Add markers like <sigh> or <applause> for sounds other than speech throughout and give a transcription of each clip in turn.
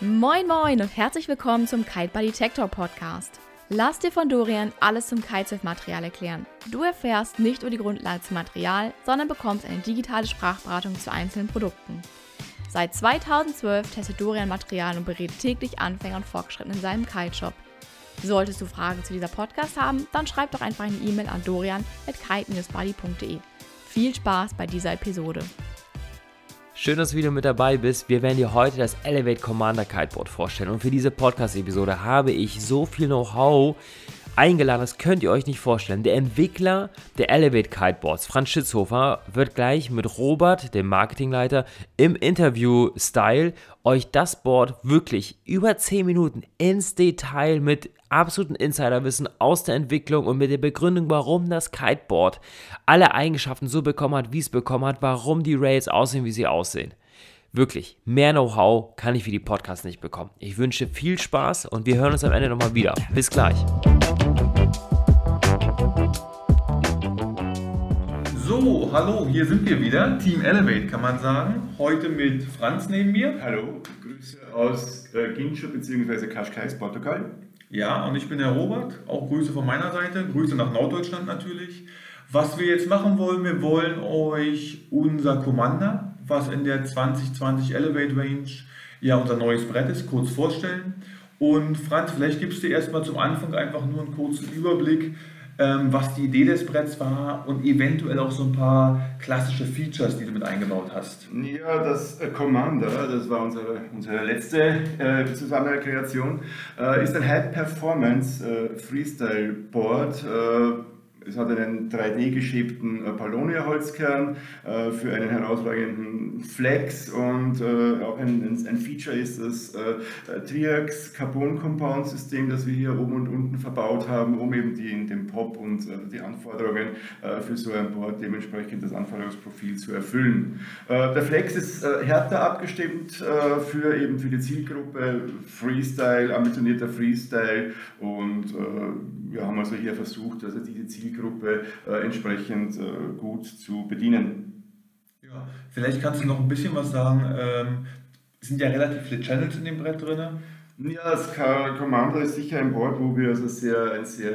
Moin Moin und herzlich willkommen zum Kite Buddy Detector Podcast. Lass dir von Dorian alles zum Kitesurf-Material erklären. Du erfährst nicht nur die Grundlage zum Material, sondern bekommst eine digitale Sprachberatung zu einzelnen Produkten. Seit 2012 testet Dorian Material und berät täglich Anfänger und Fortgeschritten in seinem Kite-Shop. Solltest du Fragen zu dieser Podcast haben, dann schreib doch einfach eine E-Mail an dorian.kite-buddy.de. Viel Spaß bei dieser Episode. Schön, dass du wieder mit dabei bist. Wir werden dir heute das Elevate Commander Kiteboard vorstellen. Und für diese Podcast-Episode habe ich so viel Know-how eingeladen, das könnt ihr euch nicht vorstellen. Der Entwickler der Elevate Kiteboards, Franz Schitzhofer, wird gleich mit Robert, dem Marketingleiter, im Interview-Style euch das Board wirklich über 10 Minuten ins Detail mit absoluten Insiderwissen aus der Entwicklung und mit der Begründung, warum das Kiteboard alle Eigenschaften so bekommen hat, wie es bekommen hat, warum die Rails aussehen, wie sie aussehen. Wirklich, mehr Know-how kann ich für die Podcast nicht bekommen. Ich wünsche viel Spaß und wir hören uns am Ende nochmal wieder. Bis gleich. So, hallo, hier sind wir wieder. Team Elevate kann man sagen. Heute mit Franz neben mir. Hallo, Grüße aus äh, Gincho bzw. Cascais, Portugal. Ja, und ich bin der Robert. Auch Grüße von meiner Seite. Grüße nach Norddeutschland natürlich. Was wir jetzt machen wollen, wir wollen euch unser Commander, was in der 2020 Elevate Range ja unser neues Brett ist, kurz vorstellen. Und Franz, vielleicht gibst du erstmal zum Anfang einfach nur einen kurzen Überblick, ähm, was die Idee des Bretts war und eventuell auch so ein paar klassische Features, die du mit eingebaut hast. Ja, das äh, Commander, das war unsere, unsere letzte äh, Zusammenkreation, äh, ist ein High-Performance äh, äh, es hat einen 3D-geschäbten äh, Palonia-Holzkern äh, für einen herausragenden Flex und äh, auch ein, Feature ist das Triax Carbon Compound System, das wir hier oben und unten verbaut haben, um eben die, den Pop und die Anforderungen für so ein Board dementsprechend das Anforderungsprofil zu erfüllen. Der Flex ist härter abgestimmt für eben für die Zielgruppe Freestyle, ambitionierter Freestyle und wir haben also hier versucht, also diese Zielgruppe äh, entsprechend äh, gut zu bedienen. Ja, vielleicht kannst du noch ein bisschen was sagen. Ähm, es sind ja relativ viele Channels in dem Brett drin. Ja, das Commander ist sicher ein Board, wo wir also sehr, ein sehr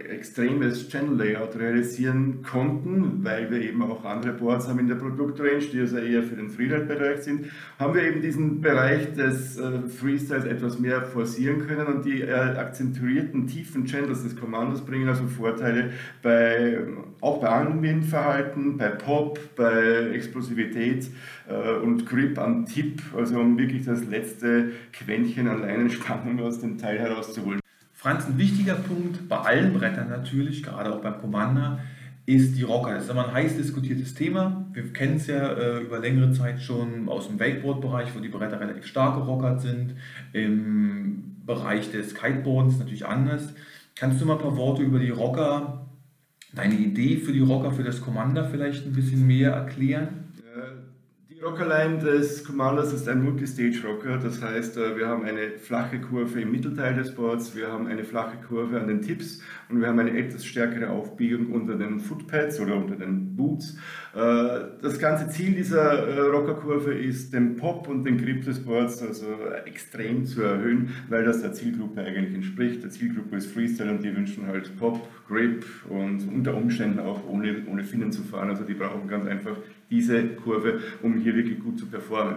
äh, extremes Channel-Layout realisieren konnten, weil wir eben auch andere Boards haben in der Produktrange, die also eher für den Freeride-Bereich sind, haben wir eben diesen Bereich des äh, Freestyles etwas mehr forcieren können und die äh, akzentuierten tiefen Channels des Commandos bringen also Vorteile bei, auch bei Anwendverhalten, bei Pop, bei Explosivität äh, und Grip am Tipp, also um wirklich das letzte Quäntchen an Leinenspannung aus dem Teil herauszuholen. Franz, ein wichtiger Punkt bei allen Brettern natürlich, gerade auch beim Commander, ist die Rocker. Das ist immer ein heiß diskutiertes Thema. Wir kennen es ja äh, über längere Zeit schon aus dem Wakeboard-Bereich, wo die Bretter relativ stark gerockert sind. Im Bereich des Kiteboardens natürlich anders. Kannst du mal ein paar Worte über die Rocker, deine Idee für die Rocker, für das Commander vielleicht ein bisschen mehr erklären? Rockerline des Commanders ist ein Multistage-Rocker, das heißt, äh, wir haben eine flache Kurve im Mittelteil des Boards, wir haben eine flache Kurve an den Tips und wir haben eine etwas stärkere Aufbiegung unter den Footpads oder unter den Boots. Äh, das ganze Ziel dieser äh, Rockerkurve ist, den Pop und den Grip des Boards also extrem zu erhöhen, weil das der Zielgruppe eigentlich entspricht. Der Zielgruppe ist Freestyle und die wünschen halt Pop, Grip und unter Umständen auch ohne, ohne Finnen zu fahren. Also die brauchen ganz einfach diese Kurve, um hier wirklich gut zu performen.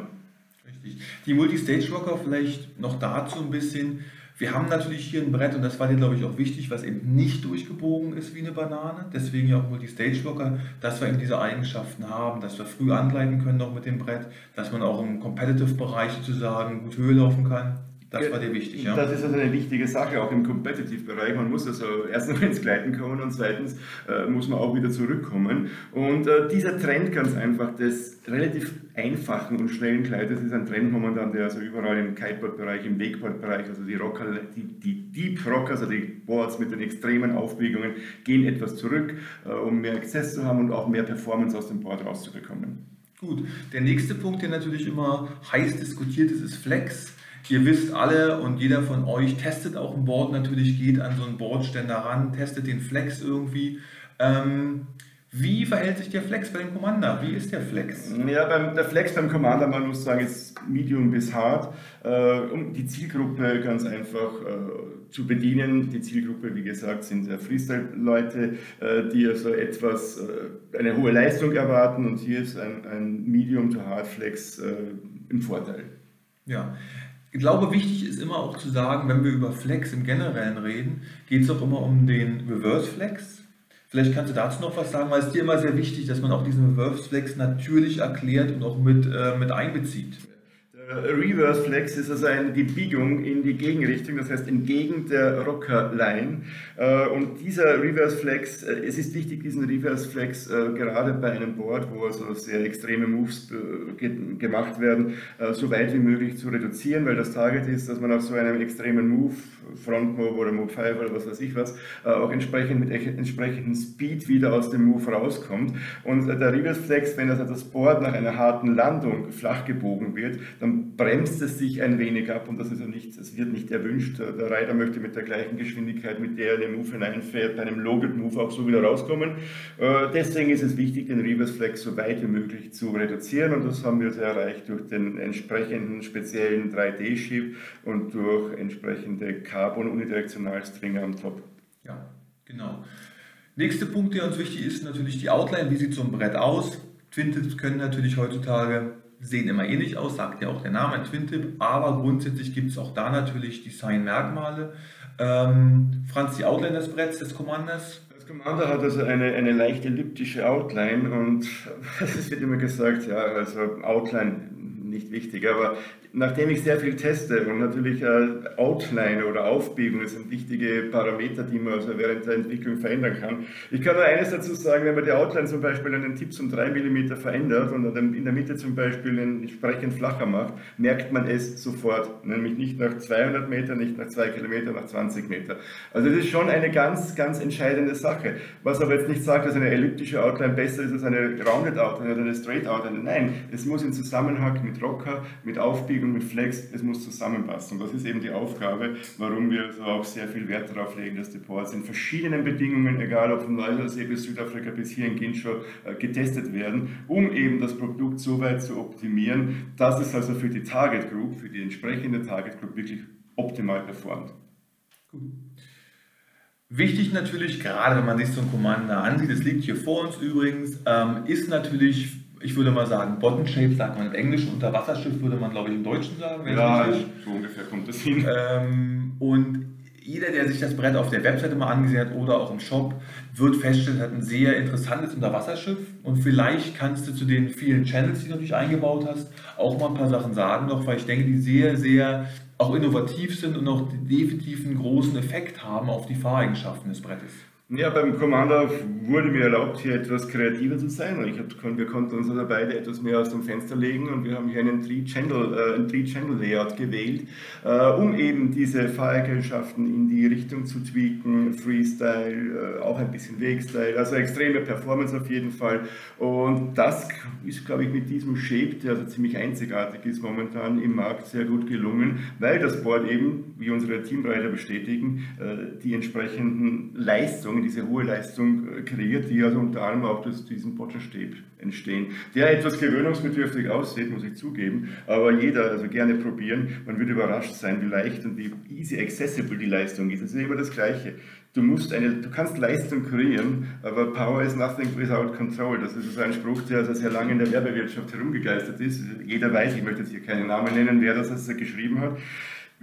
Richtig. Die Multistage-Rocker vielleicht noch dazu ein bisschen. Wir haben natürlich hier ein Brett, und das war dir, glaube ich, auch wichtig, was eben nicht durchgebogen ist wie eine Banane. Deswegen ja auch Multistage-Locker, dass wir eben diese Eigenschaften haben, dass wir früh angleiten können noch mit dem Brett, dass man auch im Competitive-Bereich sozusagen gut Höhe laufen kann. Das war dir wichtig, ja? Das ist also eine wichtige Sache, auch im Competitive-Bereich. Man muss also erstens ins Gleiten kommen und zweitens äh, muss man auch wieder zurückkommen. Und äh, dieser Trend ganz einfach des relativ einfachen und schnellen Gleites ist ein Trend momentan, der also überall im Kiteboard-Bereich, im Wakeboard-Bereich, also die Rocker, die, die Deep Rockers, also die Boards mit den extremen Aufbiegungen, gehen etwas zurück, äh, um mehr Access zu haben und auch mehr Performance aus dem Board rauszubekommen. Gut, der nächste Punkt, der natürlich immer heiß diskutiert ist, ist Flex. Ihr wisst alle und jeder von euch testet auch ein Board natürlich, geht an so einen Boardständer ran, testet den Flex irgendwie. Ähm, Wie verhält sich der Flex bei dem Commander? Wie ist der Flex? Ja, beim, der Flex beim Commander, man muss sagen, ist medium bis hart, äh, um die Zielgruppe ganz einfach äh, zu bedienen. Die Zielgruppe, wie gesagt, sind Freestyle-Leute, äh, die also etwas, äh, eine hohe Leistung erwarten und hier ist ein, ein Medium to Hard Flex äh, im Vorteil. Ja, ich glaube, wichtig ist immer auch zu sagen, wenn wir über Flex im Generellen reden, geht es auch immer um den Reverse Flex. Vielleicht kannst du dazu noch was sagen, weil es dir immer sehr wichtig, dass man auch diesen Reverse Flex natürlich erklärt und auch mit, äh, mit einbezieht. Der Reverse Flex ist also eine, die Biegung in die Gegenrichtung, das heißt entgegen der Rocker Line. Äh, und dieser Reverse Flex, äh, es ist wichtig, diesen Reverse Flex äh, gerade bei einem Board, wo also sehr extreme Moves gemacht werden, so weit wie möglich zu reduzieren, weil das Target ist, dass man auf so einem extremen Move, Front Move oder Move 5 oder was weiß ich was, auch entsprechend mit entsprechendem Speed wieder aus dem Move rauskommt. Und der Reverse Flex, wenn also das Board nach einer harten Landung flach gebogen wird, dann bremst es sich ein wenig ab und das ist ja nicht, es wird nicht erwünscht. Der Reiter möchte mit der gleichen Geschwindigkeit, mit der er den Move hineinfährt, bei einem Loaded Move auch so wieder rauskommen. Äh, deswegen ist es wichtig, den Reverse Flex so weit wie möglich zu reduzieren und das haben wir sehr erreicht durch den entsprechenden speziellen 3D-Chip und durch entsprechende Carbon Unidirektionalstringer am Top. Ja, genau. Nächster Punkt, der uns wichtig ist, natürlich die Outline. Wie sieht so ein Brett aus? Twin können natürlich heutzutage sehen immer ähnlich aus, sagt ja auch der Name, ein Twin-Tip, aber grundsätzlich gibt es auch da natürlich Design-Merkmale. Ähm, Franz, die Outline des Bretts des Commanders? Das Commander hat also eine, eine leicht elliptische Outline und <laughs> es wird immer gesagt, ja, also Outline nicht wichtig, aber nachdem ich sehr viel teste und natürlich äh, Outline oder Aufbiegung sind wichtige Parameter, die man also während der Entwicklung verändern kann. Ich kann nur eines dazu sagen, wenn man die Outline zum Beispiel einen Tipp um 3 mm verändert und in der Mitte zum Beispiel entsprechend flacher macht, merkt man es sofort, nämlich nicht nach 200 Meter, nicht nach 2 Kilometer, nach 20 Meter. Also das ist schon eine ganz, ganz entscheidende Sache. Was aber jetzt nicht sagt, dass eine elliptische Outline besser ist als eine Rounded Outline oder eine Straight Outline. Nein, es muss in Zusammenhang mit Rocker, mit Aufbiegung mit Flex, es muss zusammenpassen. Und das ist eben die Aufgabe, warum wir so auch sehr viel Wert darauf legen, dass die Ports in verschiedenen Bedingungen, egal ob von Neuseeland bis Südafrika bis hier in Ginshow, äh, getestet werden, um eben das Produkt so weit zu optimieren, dass es also für die Target Group, für die entsprechende Target Group wirklich optimal performt. Gut. Wichtig natürlich, gerade wenn man sich so ein Commander ansieht, das liegt hier vor uns übrigens, ähm, ist natürlich ich würde mal sagen, Bottom Shape sagt man im Englischen, Unterwasserschiff würde man, glaube ich, im Deutschen sagen. Ja, so ungefähr kommt es hin. Ähm, und jeder, der sich das Brett auf der Webseite mal angesehen hat oder auch im Shop, wird feststellen, es hat ein sehr interessantes Unterwasserschiff. Und vielleicht kannst du zu den vielen Channels, die du natürlich eingebaut hast, auch mal ein paar Sachen sagen noch, weil ich denke, die sehr, sehr auch innovativ sind und auch definitiv einen großen Effekt haben auf die Fahreigenschaften des Brettes. Ja, beim Commander wurde mir erlaubt, hier etwas kreativer zu sein. Ich hab, wir konnten uns also beide etwas mehr aus dem Fenster legen und wir haben hier einen Three-Channel-Layout äh, gewählt, äh, um eben diese Fahreigenschaften in die Richtung zu tweaken, Freestyle, äh, auch ein bisschen Wegstyle, also extreme Performance auf jeden Fall. Und das ist, glaube ich, mit diesem Shape, der also ziemlich einzigartig ist momentan im Markt, sehr gut gelungen, weil das Board eben, wie unsere Teamreiter bestätigen, äh, die entsprechenden Leistungen diese hohe Leistung äh, kreiert, die also unter anderem auch durch diesen Botschenstab entstehen, der etwas gewöhnungsbedürftig aussieht, muss ich zugeben, aber jeder also gerne probieren. Man wird überrascht sein, wie leicht und wie easy accessible die Leistung ist. Es ist immer das Gleiche. Du, musst eine, du kannst Leistung kreieren, aber Power is nothing without control. Das ist ein Spruch, der also sehr lange in der Werbewirtschaft herumgegeistert ist. Jeder weiß, ich möchte jetzt hier keinen Namen nennen, wer das also geschrieben hat.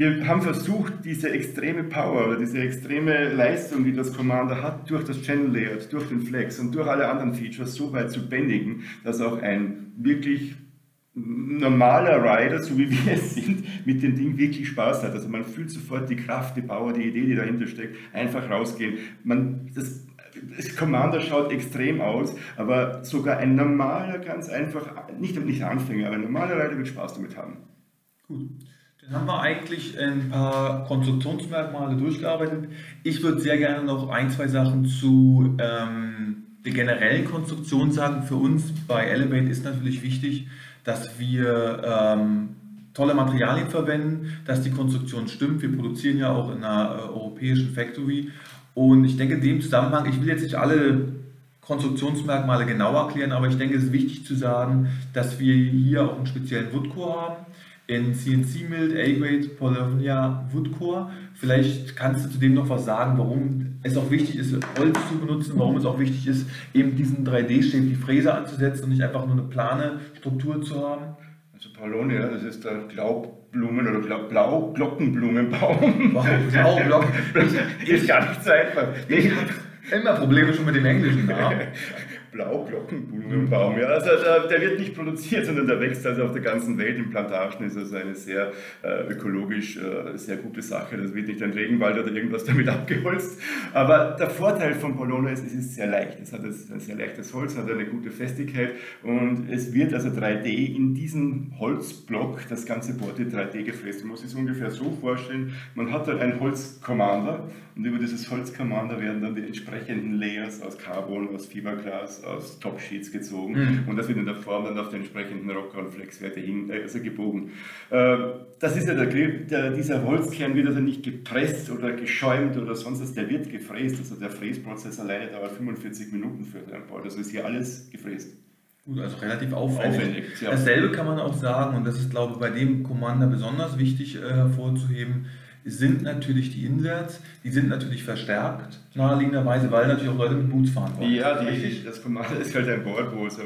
Wir haben versucht, diese extreme Power oder diese extreme Leistung, die das Commander hat, durch das Channel Layout, durch den Flex und durch alle anderen Features so weit zu bändigen, dass auch ein wirklich normaler Rider, so wie wir es sind, mit dem Ding wirklich Spaß hat. Also man fühlt sofort die Kraft, die Power, die Idee, die dahinter steckt, einfach rausgehen. Man, das, das Commander schaut extrem aus, aber sogar ein normaler, ganz einfach, nicht, nicht Anfänger, aber ein normaler Rider wird Spaß damit haben. Gut. Dann haben wir eigentlich ein paar Konstruktionsmerkmale durchgearbeitet. Ich würde sehr gerne noch ein, zwei Sachen zu ähm, der generellen Konstruktion sagen. Für uns bei Elevate ist natürlich wichtig, dass wir ähm, tolle Materialien verwenden, dass die Konstruktion stimmt. Wir produzieren ja auch in einer äh, europäischen Factory. Und ich denke, in dem Zusammenhang, ich will jetzt nicht alle Konstruktionsmerkmale genau erklären, aber ich denke, es ist wichtig zu sagen, dass wir hier auch einen speziellen Woodcore haben in CNC Milled A-Grade Polonia Woodcore. Vielleicht kannst du zudem noch was sagen, warum es auch wichtig ist, Holz zu benutzen, warum es auch wichtig ist, eben diesen 3D-Shape, die Fräse anzusetzen und nicht einfach nur eine plane Struktur zu haben. Also Polonia, das ist der Glaubblumen- oder Blau-Glockenblumenbaum. Wow, Blauglocken. <laughs> ist gar nicht so einfach. Ich habe immer Probleme schon mit dem englischen Namen. <laughs> Blauglockenblumenbaum. Ja, also der, der, wird nicht produziert, sondern der wächst also auf der ganzen Welt. In Plantagen ist also eine sehr äh, ökologisch äh, sehr gute Sache. Das wird nicht ein Regenwald oder irgendwas damit <laughs> abgeholzt. Aber der Vorteil von Polona ist, es ist sehr leicht. Es hat ein sehr leichtes Holz, hat eine gute Festigkeit und es wird also 3D in diesem Holzblock, das ganze Board wird 3D gefräst. Man muss sich ungefähr so vorstellen, man hat dann einen Holzcommander und über dieses Holzcommander werden dann die entsprechenden Layers aus Carbon, aus Fiberglas, aus, Top-Sheets gezogen mhm. und das wird in der Form dann auf die entsprechenden Rocker- und Flexwerte hin, äh, also gebogen. Äh, das ist ja der, der, dieser Holzkern wird also nicht gepresst oder geschäumt oder sonst was, der wird gefräst. Also der Fräsprozess alleine dauert 45 Minuten für ein Board. Also ist hier alles gefräst. Gut, also relativ aufwendig. aufwendig ja. Dasselbe kann man auch sagen, und das ist, glaube ich, bei dem Commander besonders wichtig äh, hervorzuheben, sind natürlich die Inserts, die sind natürlich verstärkt, naheliegenderweise, weil natürlich auch Leute mit Boots fahren wollen. Ja, die, das Commander <laughs> ist halt ein Board, wo es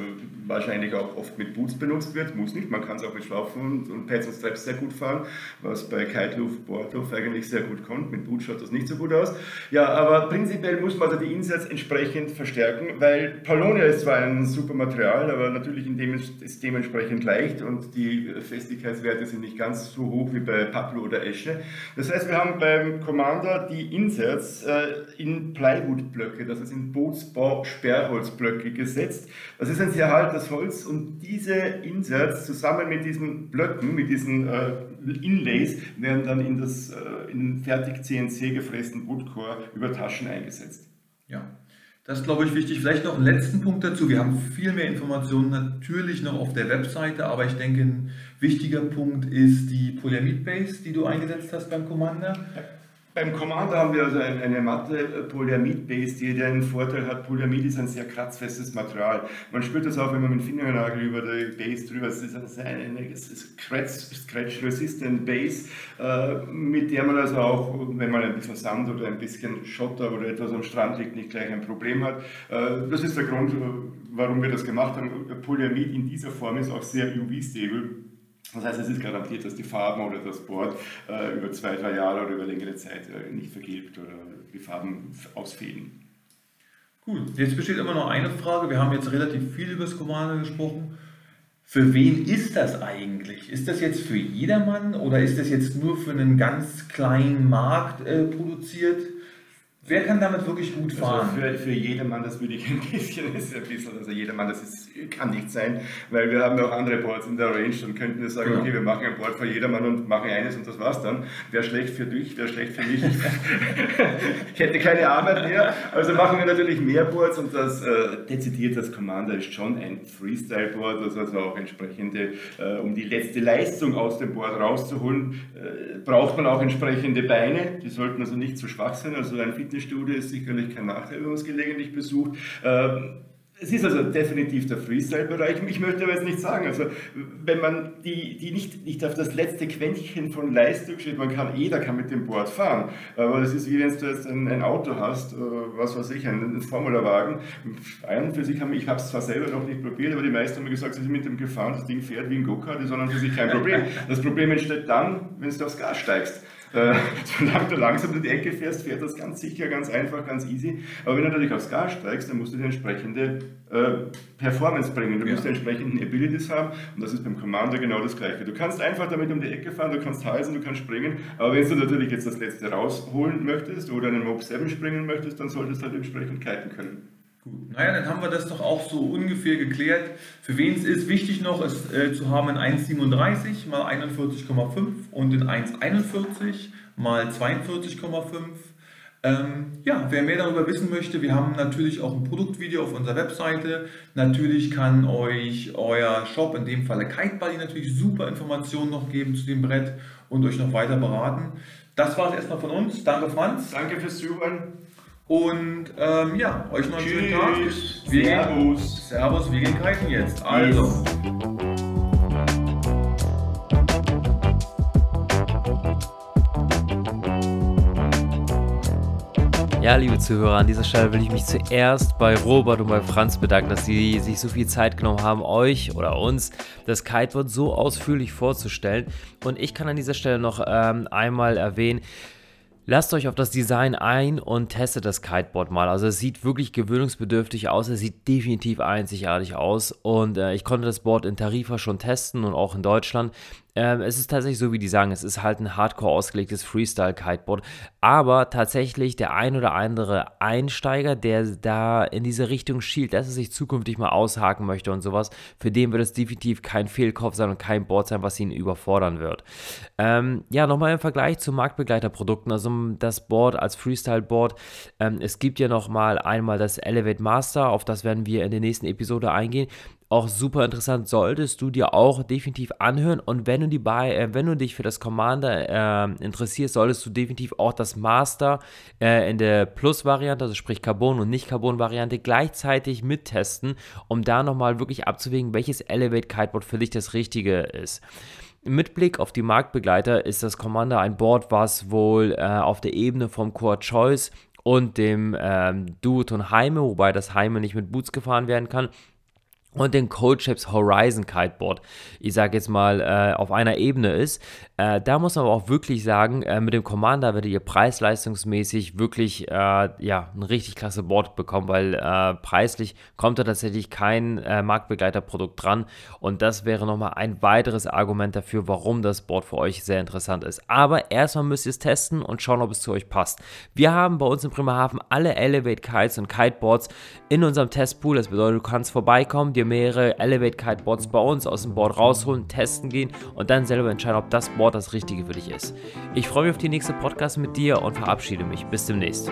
wahrscheinlich auch oft mit Boots benutzt wird, muss nicht, man kann es auch mit Schlaufen und, Pads und Straps sehr gut fahren, was bei Kiteluft, Boardluft eigentlich sehr gut kommt, mit Boots schaut das nicht so gut aus. Ja, aber prinzipiell muss man da die Inserts entsprechend verstärken, weil Polonia ist zwar ein super Material, aber natürlich in dem ist dementsprechend leicht und die Festigkeitswerte sind nicht ganz so hoch wie bei Paplo oder Esche. Das heißt, wir haben beim Commander die Inserts äh, in Plywoodblöcke, das ist in Bootsbau-Sperrholzblöcke gesetzt. Das ist ein sehr das Holz und diese Inserts zusammen mit diesen Blöcken, mit diesen äh, Inlays, werden dann in, das, äh, in den fertig CNC gefrästen Woodcore über Taschen eingesetzt. Ja, das ist, glaube ich, wichtig. Vielleicht noch einen letzten Punkt dazu. Wir haben viel mehr Informationen natürlich noch auf der Webseite, aber ich denke, ein wichtiger Punkt ist die Polyamid Base, die du eingesetzt hast beim Commander. Ja. Beim Commander haben wir also eine matte äh, Polyamid-Base, die den Vorteil hat, Polyamid ist ein sehr kratzfestes Material. Man spürt das auch, wenn man mit dem Fingernagel über die Base drüber, es ist eine, eine Scratch-Resistant Base, äh, mit der man also auch, wenn man ein bisschen Sand oder ein bisschen Schotter oder etwas am Strand liegt, nicht gleich ein Problem hat. Äh, das ist der Grund, warum wir das gemacht haben. Polyamid in dieser Form ist auch sehr UV-stable das heißt, es ist garantiert, dass die Farben oder das Board äh, über zwei, drei Jahre oder über längere Zeit äh, nicht vergilbt oder die Farben ausfehlen. Gut, jetzt besteht immer noch eine Frage. Wir haben jetzt relativ viel über das Commander gesprochen. Für wen ist das eigentlich? Ist das jetzt für jedermann oder ist das jetzt nur für einen ganz kleinen Markt äh, produziert? Wer kann damit wirklich gut also fahren? Also für, für jedermann, das würde ich ein bisschen, <laughs> ist ein bisschen, also jedermann, das ist, kann nicht sein, weil wir haben ja auch andere Boards in der Range und könnten wir sagen, ja. okay, wir machen ein Board für jedermann und machen eines und das war's dann. Wäre schlecht für dich, wäre schlecht für mich. <laughs> ich hätte keine Arbeit mehr. Also machen wir natürlich mehr Boards und das äh, dezidiert das Commander ist schon ein Freestyle-Board, das also auch entsprechende, äh, um die letzte Leistung aus dem Board rauszuholen, äh, braucht man auch entsprechende Beine. Die sollten also nicht zu schwach sein, also ein Fitness Fitnessstudio ist sicherlich kein Nachteil, wenn man es gelegentlich besucht. Ähm, es ist also definitiv der Freestyle-Bereich. Ich möchte aber jetzt nicht sagen, also wenn man die, die nicht, nicht auf das letzte Quäntchen von Leistung steht, man kann, jeder kann mit dem Board fahren, aber das ist wie wenn du jetzt ein, ein Auto hast, äh, was weiß ich, einen, Formularwagen. Ein für sich haben, ich habe es zwar selber noch nicht probiert, aber die meisten haben mir gesagt, sie sind mit dem gefahren, das Ding fährt wie ein Go-Kart, ist sondern für sich kein Problem. Das Problem entsteht dann, wenn du aufs Gas steigst. Äh, <laughs> solange du langsam in die Ecke fährst, fährt das ganz sicher, ganz einfach, ganz easy. Aber wenn du natürlich aufs Gas steigst, dann musst du die entsprechende äh, Performance bringen. Du ja. musst die entsprechenden Abilities haben und das ist beim Commander genau das gleiche. Du kannst einfach damit um die Ecke fahren, du kannst heißen, du kannst springen, aber wenn du natürlich jetzt das letzte rausholen möchtest oder einen Mob 7 springen möchtest, dann solltest du halt entsprechend kiten können. Gut, naja, dann haben wir das doch auch so ungefähr geklärt. Für wen es ist, wichtig noch ist äh, zu haben in 1,37 mal 41,5 und in 1,41 mal 42,5. Ähm, ja, wer mehr darüber wissen möchte, wir haben natürlich auch ein Produktvideo auf unserer Webseite. Natürlich kann euch euer Shop, in dem Falle Kitebuddy, natürlich super Informationen noch geben zu dem Brett und euch noch weiter beraten. Das war es erstmal von uns. Danke, Franz. Danke fürs Zuhören. Und ähm, ja, euch noch einen schönen Tag. Wir Servus. Gehen, Servus, wir gehen kiten jetzt. Also. Ja, liebe Zuhörer, an dieser Stelle will ich mich zuerst bei Robert und bei Franz bedanken, dass sie sich so viel Zeit genommen haben, euch oder uns das Kiteboard so ausführlich vorzustellen. Und ich kann an dieser Stelle noch ähm, einmal erwähnen, Lasst euch auf das Design ein und testet das Kiteboard mal. Also es sieht wirklich gewöhnungsbedürftig aus, es sieht definitiv einzigartig aus und äh, ich konnte das Board in Tarifa schon testen und auch in Deutschland. Ähm, es ist tatsächlich so, wie die sagen, es ist halt ein hardcore ausgelegtes Freestyle-Kiteboard. Aber tatsächlich der ein oder andere Einsteiger, der da in diese Richtung schielt, dass er sich zukünftig mal aushaken möchte und sowas, für den wird es definitiv kein Fehlkopf sein und kein Board sein, was ihn überfordern wird. Ähm, ja, nochmal im Vergleich zu Marktbegleiterprodukten, also das Board als Freestyle-Board. Ähm, es gibt ja nochmal einmal das Elevate Master, auf das werden wir in der nächsten Episode eingehen auch super interessant, solltest du dir auch definitiv anhören. Und wenn du, die bei, äh, wenn du dich für das Commander äh, interessierst, solltest du definitiv auch das Master äh, in der Plus-Variante, also sprich Carbon- und Nicht-Carbon-Variante, gleichzeitig mittesten, um da nochmal wirklich abzuwägen, welches Elevate Kiteboard für dich das Richtige ist. Mit Blick auf die Marktbegleiter ist das Commander ein Board, was wohl äh, auf der Ebene vom Core Choice und dem ähm, Duoton Heime, wobei das Heime nicht mit Boots gefahren werden kann, und den Cold Horizon Kiteboard, ich sage jetzt mal, äh, auf einer Ebene ist. Äh, da muss man aber auch wirklich sagen, äh, mit dem Commander werdet ihr preisleistungsmäßig wirklich äh, ja, ein richtig klasse Board bekommen, weil äh, preislich kommt da tatsächlich kein äh, Marktbegleiterprodukt dran und das wäre nochmal ein weiteres Argument dafür, warum das Board für euch sehr interessant ist. Aber erstmal müsst ihr es testen und schauen, ob es zu euch passt. Wir haben bei uns in Bremerhaven alle Elevate Kites und Kiteboards in unserem Testpool, das bedeutet, du kannst vorbeikommen, dir mehrere Elevate Kiteboards bei uns aus dem Board rausholen, testen gehen und dann selber entscheiden, ob das Board das Richtige für dich ist. Ich freue mich auf die nächste Podcast mit dir und verabschiede mich. Bis demnächst.